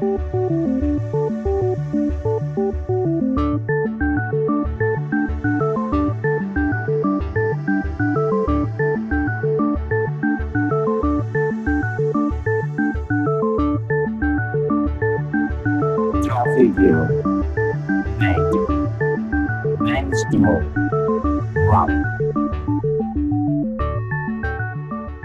Música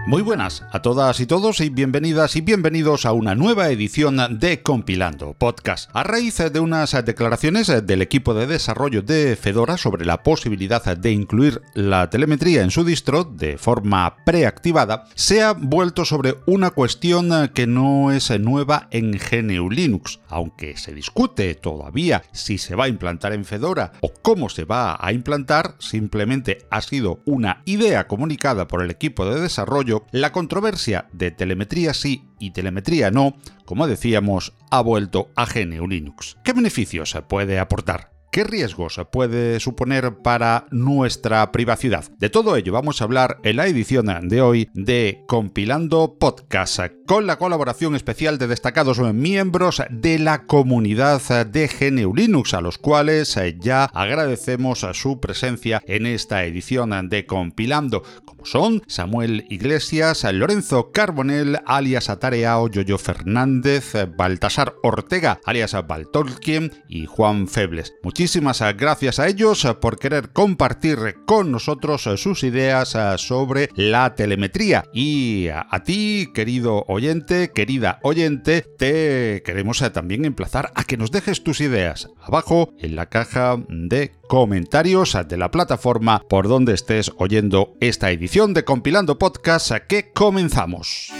Muy buenas a todas y todos y bienvenidas y bienvenidos a una nueva edición de Compilando Podcast. A raíz de unas declaraciones del equipo de desarrollo de Fedora sobre la posibilidad de incluir la telemetría en su distro de forma preactivada, se ha vuelto sobre una cuestión que no es nueva en GNU Linux, aunque se discute todavía si se va a implantar en Fedora o cómo se va a implantar, simplemente ha sido una idea comunicada por el equipo de desarrollo la controversia de telemetría sí y telemetría no, como decíamos, ha vuelto a GNU Linux. ¿Qué beneficios puede aportar? ¿Qué riesgos puede suponer para nuestra privacidad? De todo ello vamos a hablar en la edición de hoy de Compilando Podcast, con la colaboración especial de destacados miembros de la comunidad de GNU Linux, a los cuales ya agradecemos su presencia en esta edición de Compilando, como son Samuel Iglesias, Lorenzo Carbonell, alias Atareao, Yoyo Fernández, Baltasar Ortega, alias Baltolkien y Juan Febles. Muchísimas gracias a ellos por querer compartir con nosotros sus ideas sobre la telemetría. Y a ti, querido oyente, querida oyente, te queremos también emplazar a que nos dejes tus ideas abajo en la caja de comentarios de la plataforma por donde estés oyendo esta edición de Compilando Podcast que comenzamos.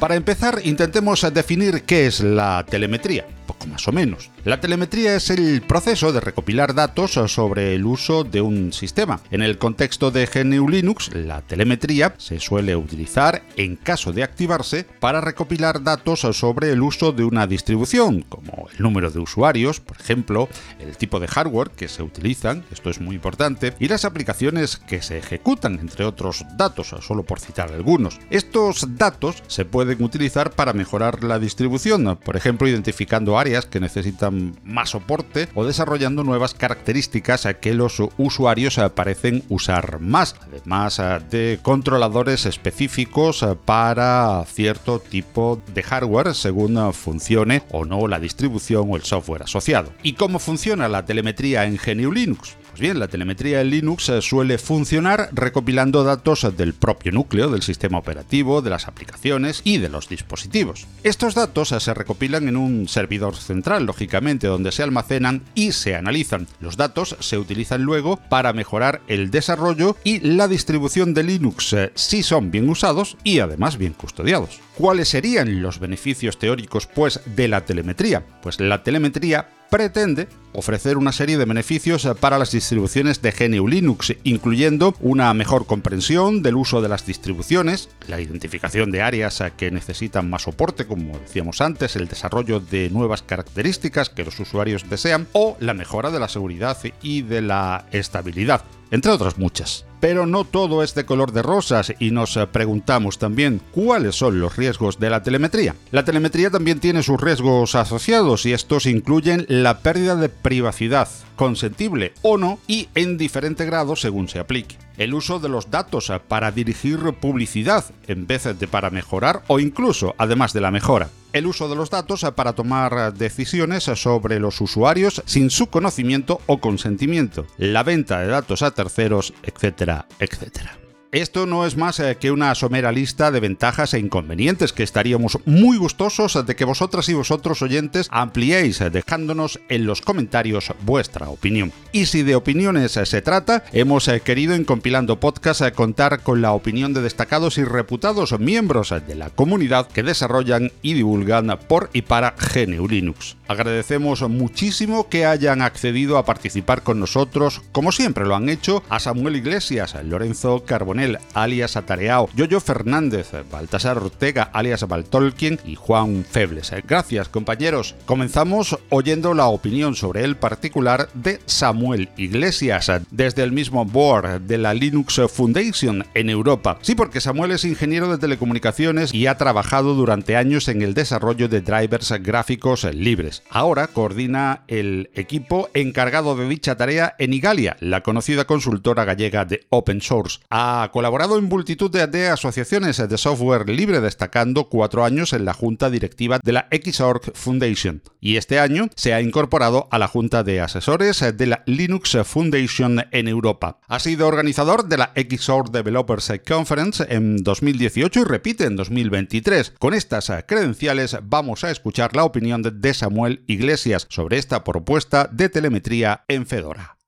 Para empezar, intentemos definir qué es la telemetría poco más o menos. La telemetría es el proceso de recopilar datos sobre el uso de un sistema. En el contexto de GNU Linux, la telemetría se suele utilizar en caso de activarse para recopilar datos sobre el uso de una distribución, como el número de usuarios, por ejemplo, el tipo de hardware que se utilizan, esto es muy importante, y las aplicaciones que se ejecutan, entre otros datos, solo por citar algunos. Estos datos se pueden utilizar para mejorar la distribución, por ejemplo, identificando áreas que necesitan más soporte o desarrollando nuevas características a que los usuarios parecen usar más, además de controladores específicos para cierto tipo de hardware según funcione o no la distribución o el software asociado. ¿Y cómo funciona la telemetría en GNU Linux? Pues bien, la telemetría en Linux eh, suele funcionar recopilando datos del propio núcleo del sistema operativo, de las aplicaciones y de los dispositivos. Estos datos eh, se recopilan en un servidor central, lógicamente, donde se almacenan y se analizan. Los datos se utilizan luego para mejorar el desarrollo y la distribución de Linux eh, si son bien usados y además bien custodiados. ¿Cuáles serían los beneficios teóricos pues de la telemetría? Pues la telemetría pretende ofrecer una serie de beneficios para las distribuciones de GNU Linux, incluyendo una mejor comprensión del uso de las distribuciones, la identificación de áreas que necesitan más soporte, como decíamos antes, el desarrollo de nuevas características que los usuarios desean, o la mejora de la seguridad y de la estabilidad entre otras muchas. Pero no todo es de color de rosas y nos preguntamos también cuáles son los riesgos de la telemetría. La telemetría también tiene sus riesgos asociados y estos incluyen la pérdida de privacidad, consentible o no y en diferente grado según se aplique. El uso de los datos para dirigir publicidad en vez de para mejorar o incluso además de la mejora el uso de los datos para tomar decisiones sobre los usuarios sin su conocimiento o consentimiento, la venta de datos a terceros, etcétera, etcétera. Esto no es más eh, que una somera lista de ventajas e inconvenientes que estaríamos muy gustosos de que vosotras y vosotros oyentes ampliéis eh, dejándonos en los comentarios vuestra opinión. Y si de opiniones eh, se trata, hemos querido en Compilando Podcast contar con la opinión de destacados y reputados miembros de la comunidad que desarrollan y divulgan por y para GNU Linux. Agradecemos muchísimo que hayan accedido a participar con nosotros, como siempre lo han hecho, a Samuel Iglesias, Lorenzo Carbonell, Carbonell, alias Atareao, Yoyo Fernández, Baltasar Ortega, alias Baltolkien y Juan Febles. Gracias, compañeros. Comenzamos oyendo la opinión sobre el particular de Samuel Iglesias, desde el mismo board de la Linux Foundation en Europa. Sí, porque Samuel es ingeniero de telecomunicaciones y ha trabajado durante años en el desarrollo de drivers gráficos libres. Ahora coordina el equipo encargado de dicha tarea en Igalia, la conocida consultora gallega de Open Source. Ha colaborado en multitud de, asociaciones de software libre, destacando cuatro años en la junta directiva de la Xorg Foundation. Y este año se ha incorporado a la junta de asesores de la Linux Foundation en Europa. Ha sido organizador de la Xorg Developers Conference en 2018 y repite en 2023. Con estas credenciales vamos a escuchar la opinión de Samuel Iglesias sobre esta propuesta de telemetría en Fedora.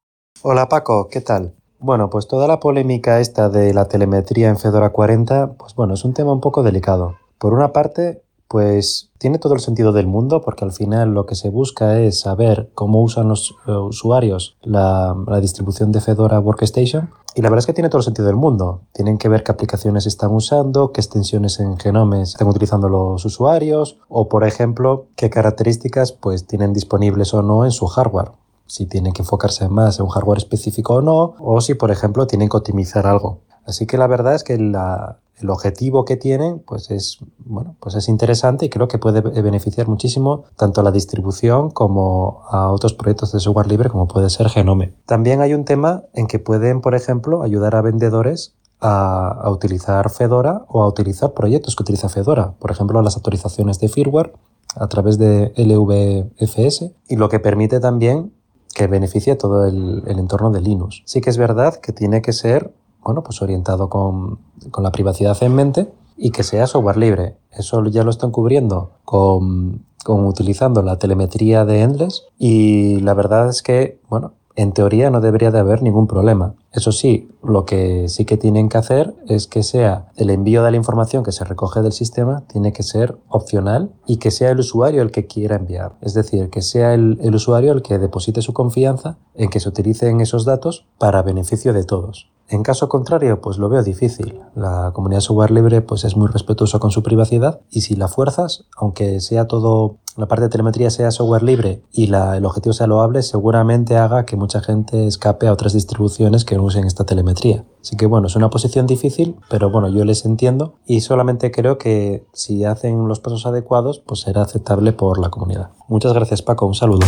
Hola Paco, ¿qué tal? Bueno, pues toda la polémica esta de la telemetría en Fedora 40, pues bueno, es un tema un poco delicado. Por una parte, pues tiene todo el sentido del mundo porque al final lo que se busca es saber cómo usan los eh, usuarios la, distribución de Fedora Workstation y la verdad es que tiene todo el sentido del mundo. Tienen que ver qué aplicaciones están usando, qué extensiones en genomes están utilizando los usuarios o por ejemplo qué características pues tienen disponibles o no en su hardware si tienen que enfocarse más en un hardware específico o no, o si, por ejemplo, tienen que optimizar algo. Así que la verdad es que el objetivo que tienen pues es, bueno, pues es interesante y creo que puede beneficiar muchísimo tanto a la distribución como a otros proyectos de software libre como puede ser Genome. También hay un tema en que pueden, por ejemplo, ayudar a vendedores a, a, utilizar Fedora o a utilizar proyectos que utiliza Fedora. Por ejemplo, las actualizaciones de firmware a través de LVFS y lo que permite también que beneficie todo el, entorno de Linux. Sí que es verdad que tiene que ser bueno, pues orientado con, con, la privacidad en mente y que sea software libre. Eso ya lo están cubriendo con, con utilizando la telemetría de Endless y la verdad es que, bueno, en teoría no debería de haber ningún problema. Eso sí, lo que sí que tienen que hacer es que sea el envío de la información que se recoge del sistema, tiene que ser opcional y que sea el usuario el que quiera enviar. Es decir, que sea el, usuario el que deposite su confianza en que se utilicen esos datos para beneficio de todos. En caso contrario, pues lo veo difícil. La comunidad software libre pues es muy respetuosa con su privacidad y si la fuerzas, aunque sea todo la parte de telemetría sea software libre y la, el objetivo sea loable, seguramente haga que mucha gente escape a otras distribuciones que no usen esta telemetría. Así que bueno, es una posición difícil, pero bueno, yo les entiendo y solamente creo que si hacen los pasos adecuados, pues será aceptable por la comunidad. Muchas gracias Paco, un saludo.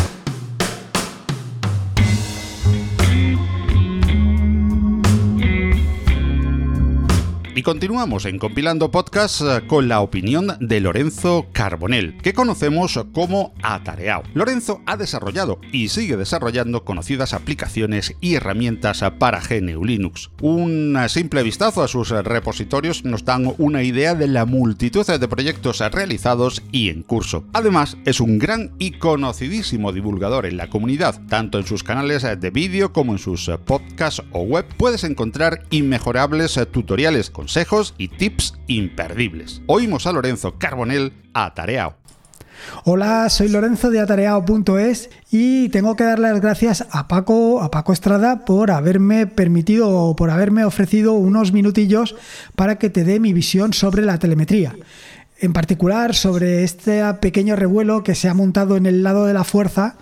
Continuamos en Compilando Podcast eh, con la opinión de Lorenzo Carbonell, que conocemos como Atareao. Lorenzo ha desarrollado y sigue desarrollando conocidas aplicaciones y herramientas para GNU Linux. Un simple vistazo a sus repositorios nos dan una idea de la multitud de proyectos realizados y en curso. Además, es un gran y conocidísimo divulgador en la comunidad, tanto en sus canales de vídeo como en sus podcasts o web. Puedes encontrar inmejorables tutoriales consejos y tips imperdibles. Oímos a Lorenzo Carbonell Atareao. Hola, soy Lorenzo de atareao.es y tengo que darle las gracias a Paco, a Paco Estrada por haberme permitido, por haberme ofrecido unos minutillos para que te dé mi visión sobre la telemetría. En particular sobre este pequeño revuelo que se ha montado en el lado de la fuerza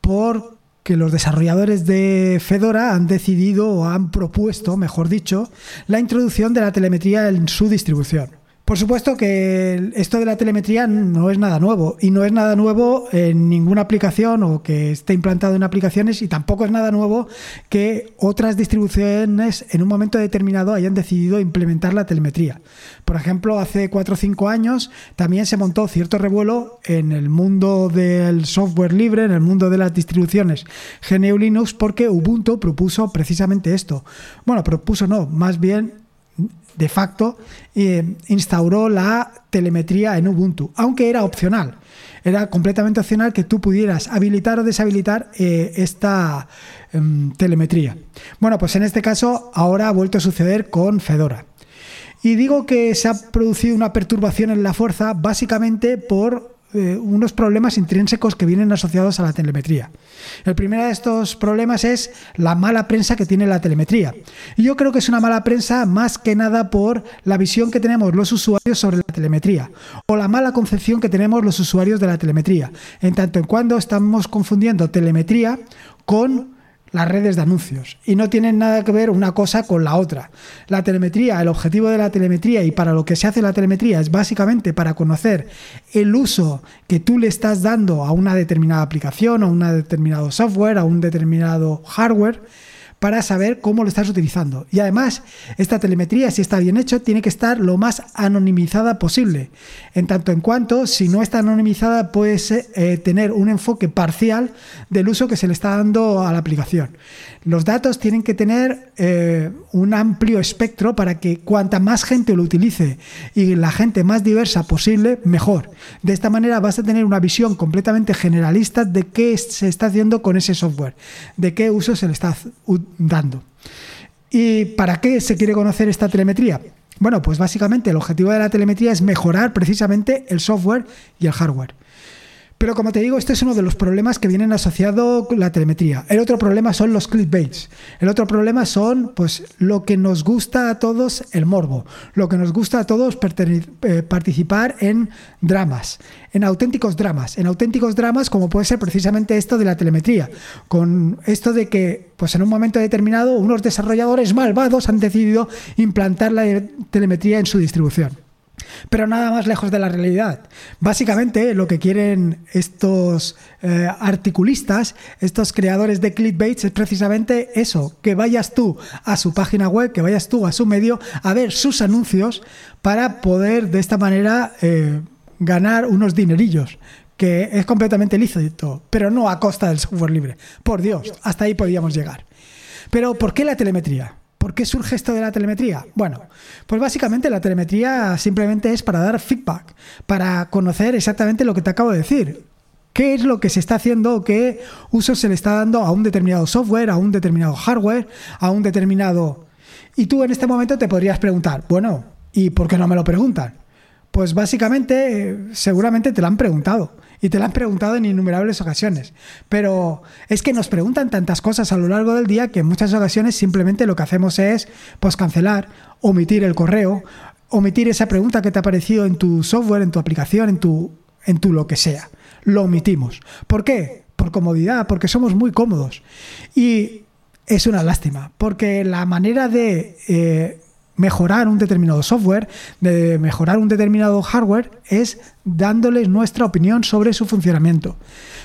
por que los desarrolladores de Fedora han decidido o han propuesto, mejor dicho, la introducción de la telemetría en su distribución. Por supuesto que esto de la telemetría no es nada nuevo y no es nada nuevo en ninguna aplicación o que esté implantado en aplicaciones y tampoco es nada nuevo que otras distribuciones en un momento determinado hayan decidido implementar la telemetría. Por ejemplo, hace 4 o 5 años también se montó cierto revuelo en el mundo del software libre, en el mundo de las distribuciones GNU Linux porque Ubuntu propuso precisamente esto. Bueno, propuso no, más bien de facto eh, instauró la telemetría en Ubuntu, aunque era opcional. Era completamente opcional que tú pudieras habilitar o deshabilitar eh, esta em, telemetría. Bueno, pues en este caso ahora ha vuelto a suceder con Fedora. Y digo que se ha producido una perturbación en la fuerza básicamente por eh, unos problemas intrínsecos que vienen asociados a la telemetría. El primero de estos problemas es la mala prensa que tiene la telemetría. Y yo creo que es una mala prensa más que nada por la visión que tenemos los usuarios sobre la telemetría o la mala concepción que tenemos los usuarios de la telemetría, en tanto en cuando estamos confundiendo telemetría con las redes de anuncios y no tienen nada que ver una cosa con la otra. La telemetría, el objetivo de la telemetría y para lo que se hace la telemetría es básicamente para conocer el uso que tú le estás dando a una determinada aplicación, a un determinado software, a un determinado hardware para saber cómo lo estás utilizando. Y además, esta telemetría, si está bien hecho, tiene que estar lo más anonimizada posible. En tanto en cuanto, si no está anonimizada, puede eh, tener un enfoque parcial del uso que se le está dando a la aplicación. Los datos tienen que tener eh, un amplio espectro para que cuanta más gente lo utilice y la gente más diversa posible, mejor. De esta manera vas a tener una visión completamente generalista de qué se está haciendo con ese software, de qué uso se le está dando. ¿Y para qué se quiere conocer esta telemetría? Bueno, pues básicamente el objetivo de la telemetría es mejorar precisamente el software y el hardware. Pero como te digo, este es uno de los problemas que vienen asociado con la telemetría. El otro problema son los clickbaits. El otro problema son pues lo que nos gusta a todos el morbo, lo que nos gusta a todos eh, participar en dramas, en auténticos dramas, en auténticos dramas como puede ser precisamente esto de la telemetría, con esto de que pues en un momento determinado unos desarrolladores malvados han decidido implantar la telemetría en su distribución pero nada más lejos de la realidad. Básicamente lo que quieren estos eh, articulistas, estos creadores de clickbaits es precisamente eso, que vayas tú a su página web, que vayas tú a su medio a ver sus anuncios para poder de esta manera eh, ganar unos dinerillos que es completamente lícito, pero no a costa del software libre. Por Dios, hasta ahí podíamos llegar. Pero ¿por qué la telemetría? ¿Por qué surge esto de la telemetría? Bueno, pues básicamente la telemetría simplemente es para dar feedback, para conocer exactamente lo que te acabo de decir. ¿Qué es lo que se está haciendo? ¿Qué uso se le está dando a un determinado software, a un determinado hardware, a un determinado... Y tú en este momento te podrías preguntar, bueno, ¿y por qué no me lo preguntan? Pues básicamente, seguramente te lo han preguntado y te lo han preguntado en innumerables ocasiones. Pero es que nos preguntan tantas cosas a lo largo del día que en muchas ocasiones simplemente lo que hacemos es pues cancelar, omitir el correo, omitir esa pregunta que te ha aparecido en tu software, en tu aplicación, en tu, en tu lo que sea. Lo omitimos. ¿Por qué? Por comodidad, porque somos muy cómodos. Y es una lástima, porque la manera de eh, mejorar un determinado software, de mejorar un determinado hardware, es dándoles nuestra opinión sobre su funcionamiento.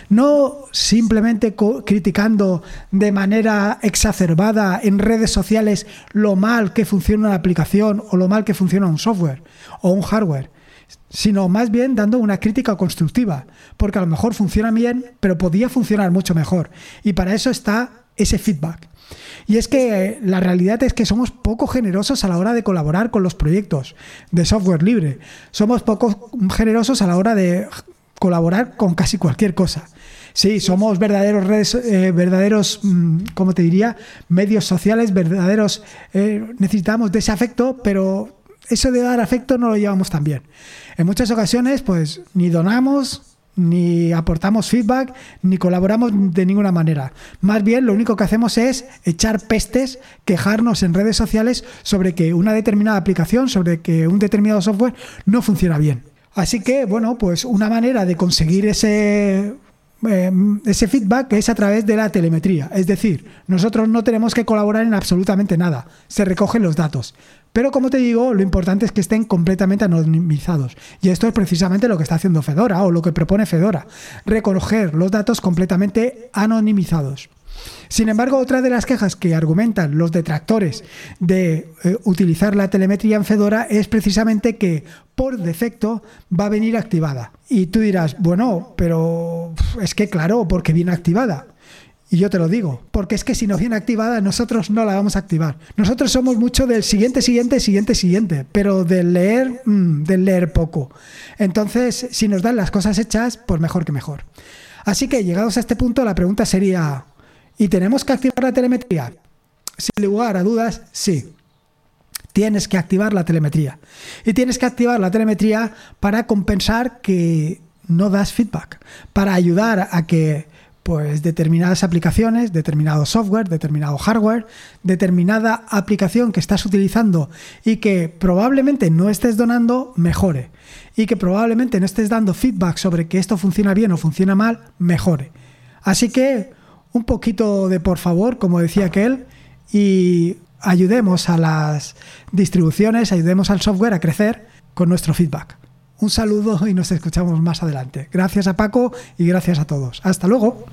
No simplemente criticando de manera exacerbada en redes sociales lo mal que funciona una aplicación o lo mal que funciona un software o un hardware, sino más bien dando una crítica constructiva, porque a lo mejor funciona bien, pero podía funcionar mucho mejor. Y para eso está ese feedback. Y es que eh, la realidad es que somos poco generosos a la hora de colaborar con los proyectos de software libre. Somos poco generosos a la hora de colaborar con casi cualquier cosa. Sí, somos verdaderos redes, eh, verdaderos, mm, ¿cómo te diría? Medios sociales, verdaderos. Eh, necesitamos de ese afecto, pero eso de dar afecto no lo llevamos tan bien. En muchas ocasiones, pues ni donamos, ni aportamos feedback, ni colaboramos de ninguna manera. Más bien, lo único que hacemos es echar pestes, quejarnos en redes sociales sobre que una determinada aplicación, sobre que un determinado software no funciona bien. Así que, bueno, pues una manera de conseguir ese eh, ese feedback es a través de la telemetría. Es decir, nosotros no tenemos que colaborar en absolutamente nada. Se recogen los datos. Pero como te digo, lo importante es que estén completamente anonimizados. Y esto es precisamente lo que está haciendo Fedora o lo que propone Fedora. Recoger los datos completamente anonimizados. Sin embargo, otra de las quejas que argumentan los detractores de eh, utilizar la telemetría en Fedora es precisamente que por defecto va a venir activada. Y tú dirás, bueno, pero es que claro, porque viene activada. Y yo te lo digo, porque es que si no viene activada, nosotros no la vamos a activar. Nosotros somos mucho del siguiente, siguiente, siguiente, siguiente, pero del leer, mm, del leer poco. Entonces, si nos dan las cosas hechas, pues mejor que mejor. Así que llegados a este punto, la pregunta sería, ¿Y tenemos que activar la telemetría? Sin lugar a dudas, sí. Tienes que activar la telemetría. Y tienes que activar la telemetría para compensar que no das feedback, para ayudar a que pues determinadas aplicaciones, determinado software, determinado hardware, determinada aplicación que estás utilizando y que probablemente no estés donando, mejore. Y que probablemente no estés dando feedback sobre que esto funciona bien o funciona mal, mejore. Así que un poquito de por favor, como decía aquel, y ayudemos a las distribuciones, ayudemos al software a crecer con nuestro feedback. Un saludo y nos escuchamos más adelante. Gracias a Paco y gracias a todos. Hasta luego.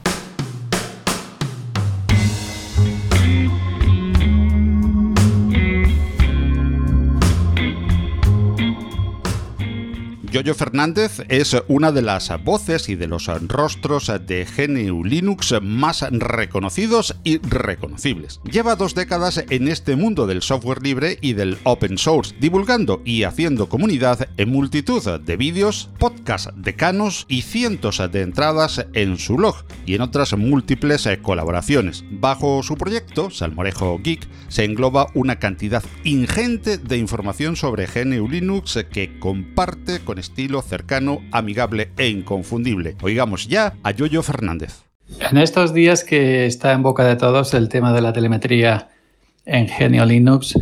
Yoyo Fernández es una de las voces y de los rostros de GNU Linux más reconocidos y reconocibles. Lleva dos décadas en este mundo del software libre y del open source, divulgando y haciendo comunidad en multitud de vídeos, podcasts decanos y cientos de entradas en su blog y en otras múltiples colaboraciones. Bajo su proyecto, Salmorejo Geek, se engloba una cantidad ingente de información sobre GNU Linux que comparte con estilo cercano, amigable e inconfundible. Oigamos ya a Yoyo Fernández. En estos días que está en boca de todos el tema de la telemetría en Genio Linux,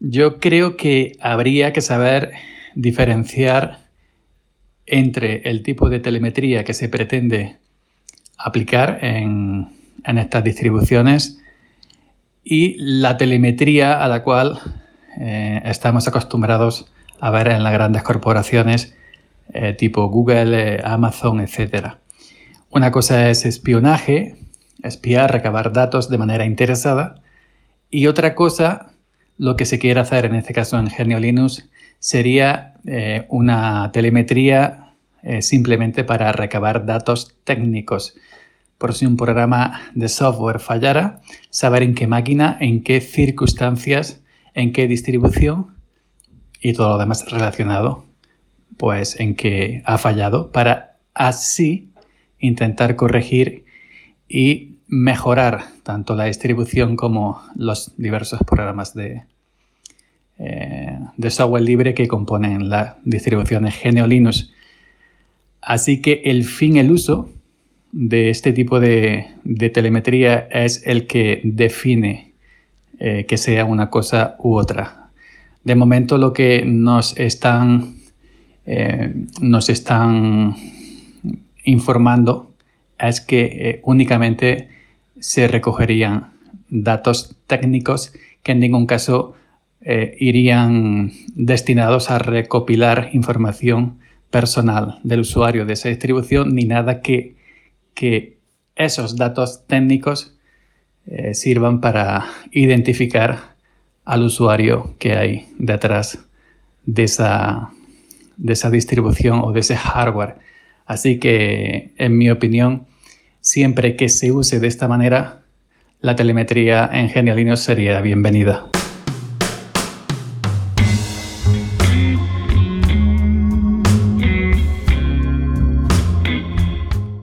yo creo que habría que saber diferenciar entre el tipo de telemetría que se pretende aplicar en, estas distribuciones y la telemetría a la cual eh, estamos acostumbrados a ver en las grandes corporaciones eh, tipo Google, eh, Amazon, etc. Una cosa es espionaje, espiar, recabar datos de manera interesada, y otra cosa, lo que se quiere hacer en este caso en Genio Linux, sería eh, una telemetría simplemente para recabar datos técnicos. Por si un programa de software fallara, saber en qué máquina, en qué circunstancias, en qué distribución y todo lo demás relacionado pues en que ha fallado para así intentar corregir y mejorar tanto la distribución como los diversos programas de, eh, de software libre que componen la distribución de GNU Linux. Así que el fin, el uso de este tipo de, telemetría es el que define eh, que sea una cosa u otra. De momento lo que nos están eh, nos están informando es que eh, únicamente se recogerían datos técnicos que en ningún caso eh, irían destinados a recopilar información personal del usuario de esa distribución ni nada que, que esos datos técnicos sirvan para identificar al usuario que hay detrás de esa de esa distribución o de ese hardware. Así que, en mi opinión, siempre que se use de esta manera, la telemetría en Genial sería bienvenida.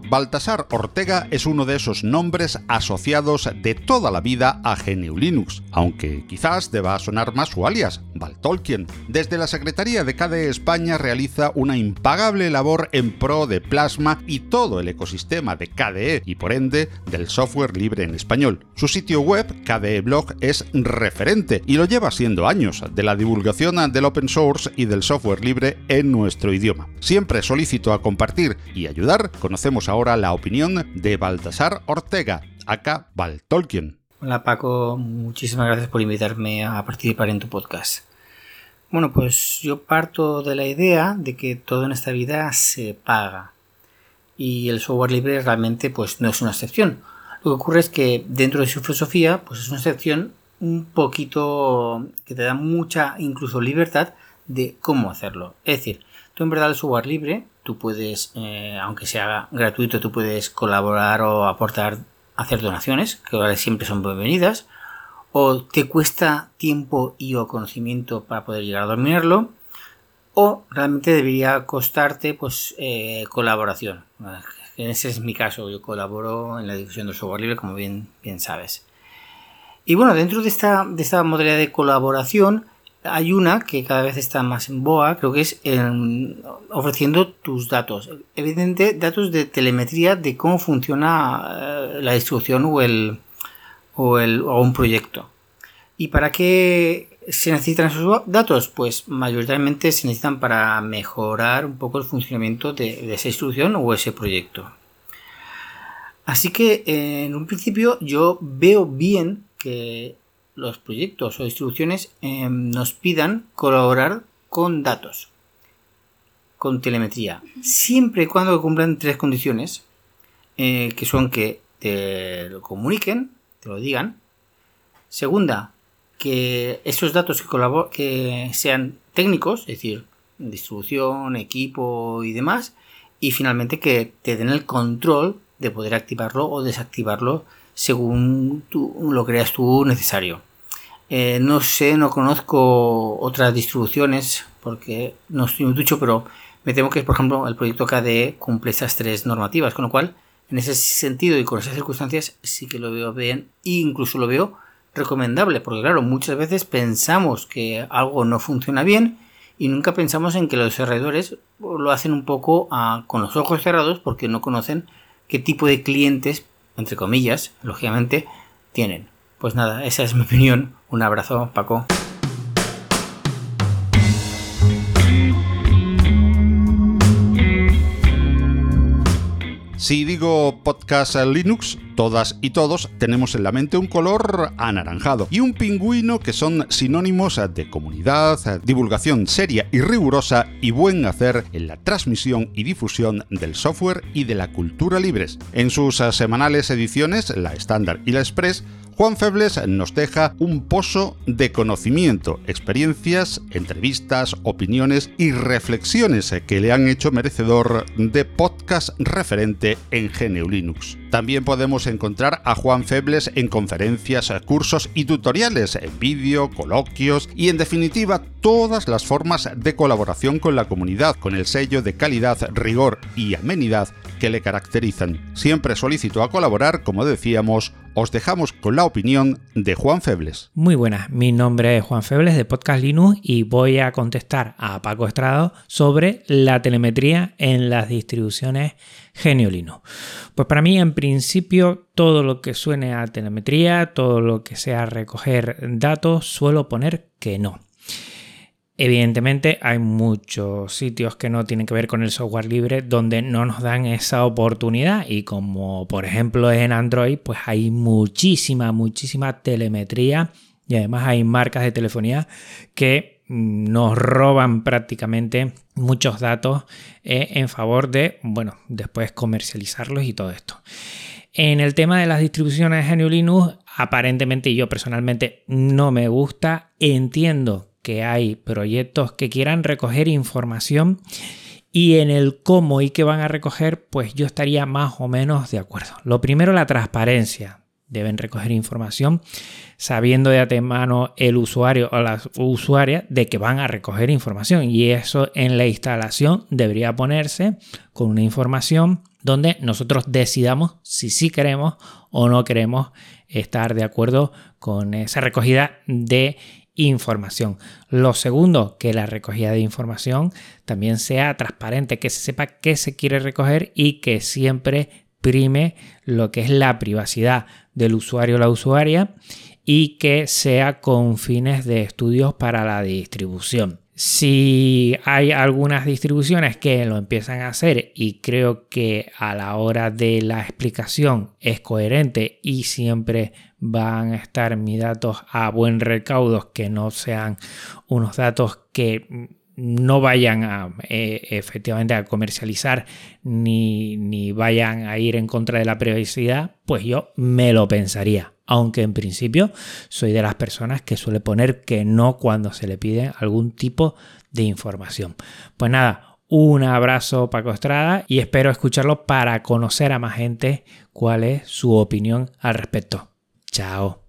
Baltasar Ortega es uno de esos nombres asociados de toda la vida a GNU Linux, aunque quizás deba sonar más su alias, Baltolkien. Desde la Secretaría de KDE España realiza una impagable labor en pro de Plasma y todo el ecosistema de KDE y por ende del software libre en español. Su sitio web, KDE Blog, es referente y lo lleva siendo años de la divulgación del open source y del software libre en nuestro idioma. Siempre solicito a compartir y ayudar, conocemos ahora ahora la opinión de Baltasar Ortega, acá Baltolkien. Hola Paco, muchísimas gracias por invitarme a participar en tu podcast. Bueno, pues yo parto de la idea de que todo en esta vida se paga y el software libre realmente pues no es una excepción. Lo que ocurre es que dentro de su filosofía pues es una excepción un poquito que te da mucha incluso libertad de cómo hacerlo. Es decir, tú en verdad el software libre tú puedes, eh, aunque sea gratuito, tú puedes colaborar o aportar, hacer donaciones, que siempre son bienvenidas, o te cuesta tiempo y o conocimiento para poder llegar a dominarlo, o realmente debería costarte pues eh, colaboración. Ese es mi caso, yo colaboro en la difusión del software libre, como bien, bien sabes. Y bueno, dentro de esta, de esta modalidad de colaboración, hay una que cada vez está más en boa, creo que es ofreciendo tus datos. Evidente, datos de telemetría de cómo funciona eh, la distribución o, el, o, el, o un proyecto. ¿Y para qué se necesitan esos datos? Pues mayoritariamente se necesitan para mejorar un poco el funcionamiento de, esa distribución o ese proyecto. Así que en un principio yo veo bien que los proyectos o distribuciones em, nos pidan colaborar con datos, con telemetría, siempre y cuando cumplan tres condiciones, eh, que son que te lo comuniquen, te lo digan. Segunda, que esos datos que, que sean técnicos, es decir, distribución, equipo y demás. Y finalmente que te den el control de poder activarlo o desactivarlo según lo creas tú necesario. Eh, no sé, no conozco otras distribuciones porque no estoy muy ducho, pero me temo que, por ejemplo, el proyecto KDE cumple esas tres normativas, con lo cual, en ese sentido y con esas circunstancias, sí que lo veo bien e incluso lo veo recomendable, porque claro, muchas veces pensamos que algo no funciona bien y nunca pensamos en que los desarrolladores lo hacen un poco ah, con los ojos cerrados porque no conocen qué tipo de clientes, entre comillas, lógicamente, tienen. Pues nada, esa es mi opinión. Un abrazo, Paco. Si digo podcast Linux, todas y todos tenemos en la mente un color anaranjado y un pingüino que son sinónimos de comunidad, divulgación seria y rigurosa y buen hacer en la transmisión y difusión del software y de la cultura libres. En sus semanales ediciones, la estándar y la express, Juan Febles nos deja un pozo de conocimiento, experiencias, entrevistas, opiniones y reflexiones que le han hecho merecedor de podcast referente en GNU Linux. También podemos encontrar a Juan Febles en conferencias, cursos y tutoriales, en vídeo, coloquios y en definitiva todas las formas de colaboración con la comunidad con el sello de calidad, rigor y amenidad que le caracterizan. Siempre solicito a colaborar, como decíamos, os dejamos con la opinión de Juan Febles. Muy buenas, mi nombre es Juan Febles de Podcast Linux y voy a contestar a Paco Estrado sobre la telemetría en las distribuciones Genio Linux. Pues para mí, en principio, todo lo que suene a telemetría, todo lo que sea recoger datos, suelo poner que no. Evidentemente hay muchos sitios que no tienen que ver con el software libre donde no nos dan esa oportunidad y como por ejemplo en Android pues hay muchísima, muchísima telemetría y además hay marcas de telefonía que mm, nos roban prácticamente muchos datos eh, en favor de, bueno, después comercializarlos y todo esto. En el tema de las distribuciones GNU Linux, aparentemente yo personalmente no me gusta, entiendo que hay proyectos que quieran recoger información y en el cómo y qué van a recoger, pues yo estaría más o menos de acuerdo. Lo primero, la transparencia. Deben recoger información sabiendo de antemano el usuario o la usuaria de que van a recoger información. Y eso en la instalación debería ponerse con una información donde nosotros decidamos si sí queremos o no queremos estar de acuerdo con esa recogida de información. Lo segundo, que la recogida de información también sea transparente, que se sepa qué se quiere recoger y que siempre prime lo que es la privacidad del usuario o la usuaria y que sea con fines de estudios para la distribución. Si hay algunas distribuciones que lo empiezan a hacer y creo que a la hora de la explicación es coherente y siempre van a estar mis datos a buen recaudo, que no sean unos datos que no vayan a eh, efectivamente a comercializar ni, ni vayan a ir en contra de la privacidad, pues yo me lo pensaría. Aunque en principio soy de las personas que suele poner que no cuando se le pide algún tipo de información. Pues nada, un abrazo Paco Estrada y espero escucharlo para conocer a más gente cuál es su opinión al respecto. Chao.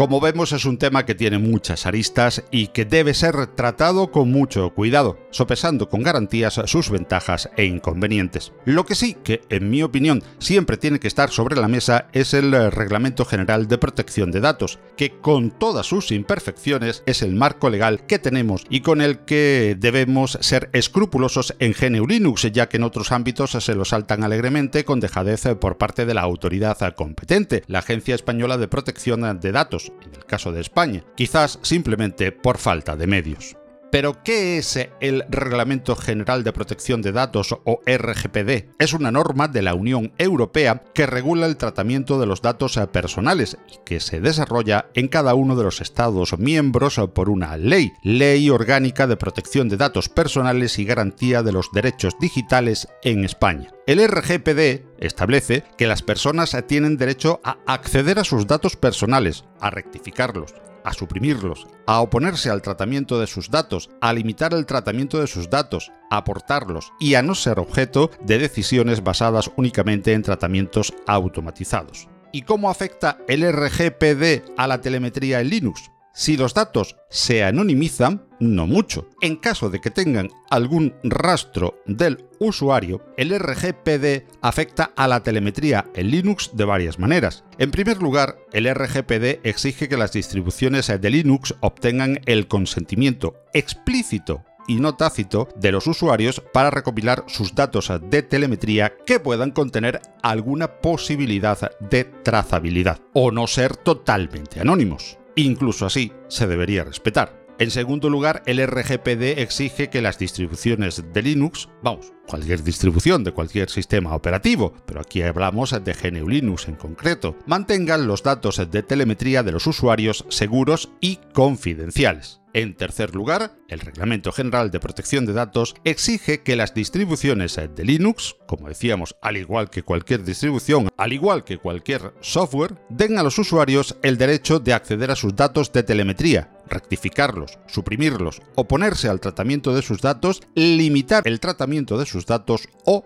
Como vemos es un tema que tiene muchas aristas y que debe ser tratado con mucho cuidado, sopesando con garantías sus ventajas e inconvenientes. Lo que sí que, en mi opinión, siempre tiene que estar sobre la mesa es el Reglamento General de Protección de Datos, que con todas sus imperfecciones es el marco legal que tenemos y con el que debemos ser escrupulosos en GNU Linux, ya que en otros ámbitos se lo saltan alegremente con dejadez por parte de la autoridad competente, la Agencia Española de Protección de Datos, en el caso de España, quizás simplemente por falta de medios. Pero, ¿qué es el Reglamento General de Protección de Datos o RGPD? Es una norma de la Unión Europea que regula el tratamiento de los datos personales y que se desarrolla en cada uno de los Estados miembros por una ley, Ley Orgánica de Protección de Datos Personales y Garantía de los Derechos Digitales en España. El RGPD establece que las personas tienen derecho a acceder a sus datos personales, a rectificarlos, a suprimirlos, a oponerse al tratamiento de sus datos, a limitar el tratamiento de sus datos, a aportarlos y a no ser objeto de decisiones basadas únicamente en tratamientos automatizados. ¿Y cómo afecta el RGPD a la telemetría en Linux? Si los datos se anonimizan, no mucho. En caso de que tengan algún rastro del usuario, el RGPD afecta a la telemetría en Linux de varias maneras. En primer lugar, el RGPD exige que las distribuciones de Linux obtengan el consentimiento explícito y no tácito de los usuarios para recopilar sus datos de telemetría que puedan contener alguna posibilidad de trazabilidad o no ser totalmente anónimos. Incluso así, se debería respetar. En segundo lugar, el RGPD exige que las distribuciones de Linux, vamos, cualquier distribución de cualquier sistema operativo, pero aquí hablamos de GNU Linux en concreto, mantengan los datos de telemetría de los usuarios seguros y confidenciales. En tercer lugar, el Reglamento General de Protección de Datos exige que las distribuciones de Linux, como decíamos, al igual que cualquier distribución, al igual que cualquier software, den a los usuarios el derecho de acceder a sus datos de telemetría, rectificarlos, suprimirlos, oponerse al tratamiento de sus datos, limitar el tratamiento de sus datos o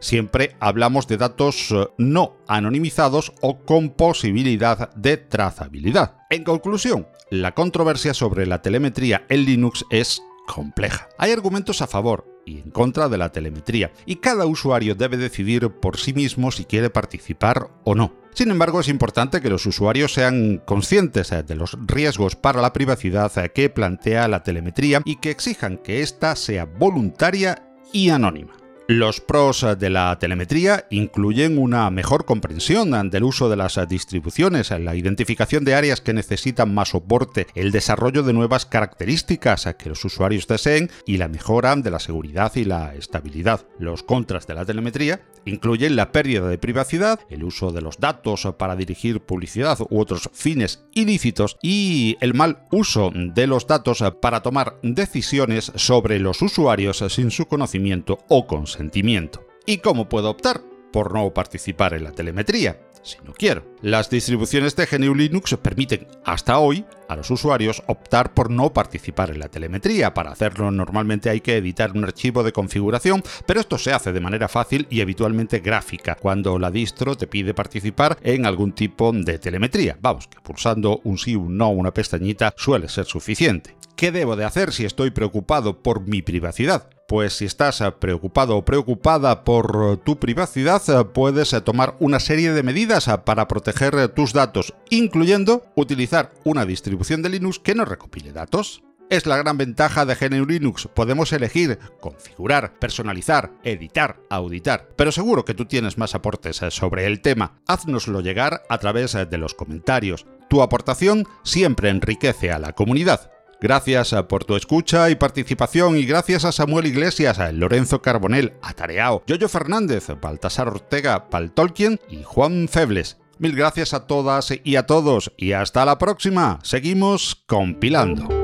Siempre hablamos de datos eh, no anonimizados o con posibilidad de trazabilidad. En conclusión, la controversia sobre la telemetría en Linux es compleja. Hay argumentos a favor y en contra de la telemetría, y cada usuario debe decidir por sí mismo si quiere participar o no. Sin embargo, es importante que los usuarios sean conscientes eh, de los riesgos para la privacidad eh, que plantea la telemetría y que exijan que ésta sea voluntaria y anónima. Los pros de la telemetría incluyen una mejor comprensión del uso de las distribuciones, la identificación de áreas que necesitan más soporte, el desarrollo de nuevas características que los usuarios deseen y la mejora de la seguridad y la estabilidad. Los contras de la telemetría incluyen la pérdida de privacidad, el uso de los datos para dirigir publicidad u otros fines ilícitos y el mal uso de los datos para tomar decisiones sobre los usuarios sin su conocimiento o consentimiento. ¿Y cómo puedo optar? Por no participar en la telemetría, si no quiero. Las distribuciones de GNU Linux permiten, hasta hoy, a los usuarios optar por no participar en la telemetría. Para hacerlo normalmente hay que editar un archivo de configuración, pero esto se hace de manera fácil y habitualmente gráfica, cuando la distro te pide participar en algún tipo de telemetría. Vamos, que pulsando un sí, un no, una pestañita suele ser suficiente. ¿Qué debo de hacer si estoy preocupado por mi privacidad? Pues si estás preocupado o preocupada por tu privacidad, puedes tomar una serie de medidas para proteger tus datos, incluyendo utilizar una distribución de Linux que no recopile datos. Es la gran ventaja de GNU Linux. Podemos elegir, configurar, personalizar, editar, auditar. Pero seguro que tú tienes más aportes sobre el tema. Haznoslo llegar a través de los comentarios. Tu aportación siempre enriquece a la comunidad. Gracias eh, por tu escucha y participación y gracias a Samuel Iglesias, a Lorenzo Carbonel, a Tareao, Yoyo Fernández, Baltasar Ortega, Paltolkien y Juan Febles. Mil gracias a todas y a todos y hasta la próxima. Seguimos compilando.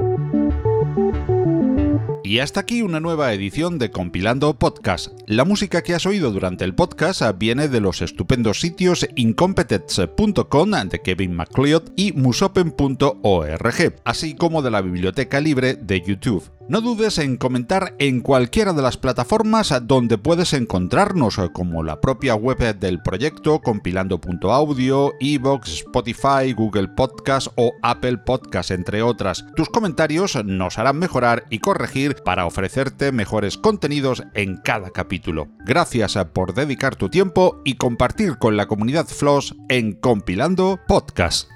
Y hasta aquí una nueva edición de Compilando Podcast. La música que has oído durante el podcast viene de los estupendos sitios incompetence.com de Kevin MacLeod y musopen.org, así como de la biblioteca libre de YouTube. No dudes en comentar en cualquiera de las plataformas donde puedes encontrarnos, como la propia web del proyecto, compilando.audio, Evox, Spotify, Google Podcast o Apple Podcast, entre otras. Tus comentarios nos harán mejorar y corregir para ofrecerte mejores contenidos en cada capítulo. Gracias por dedicar tu tiempo y compartir con la comunidad Floss en Compilando Podcast.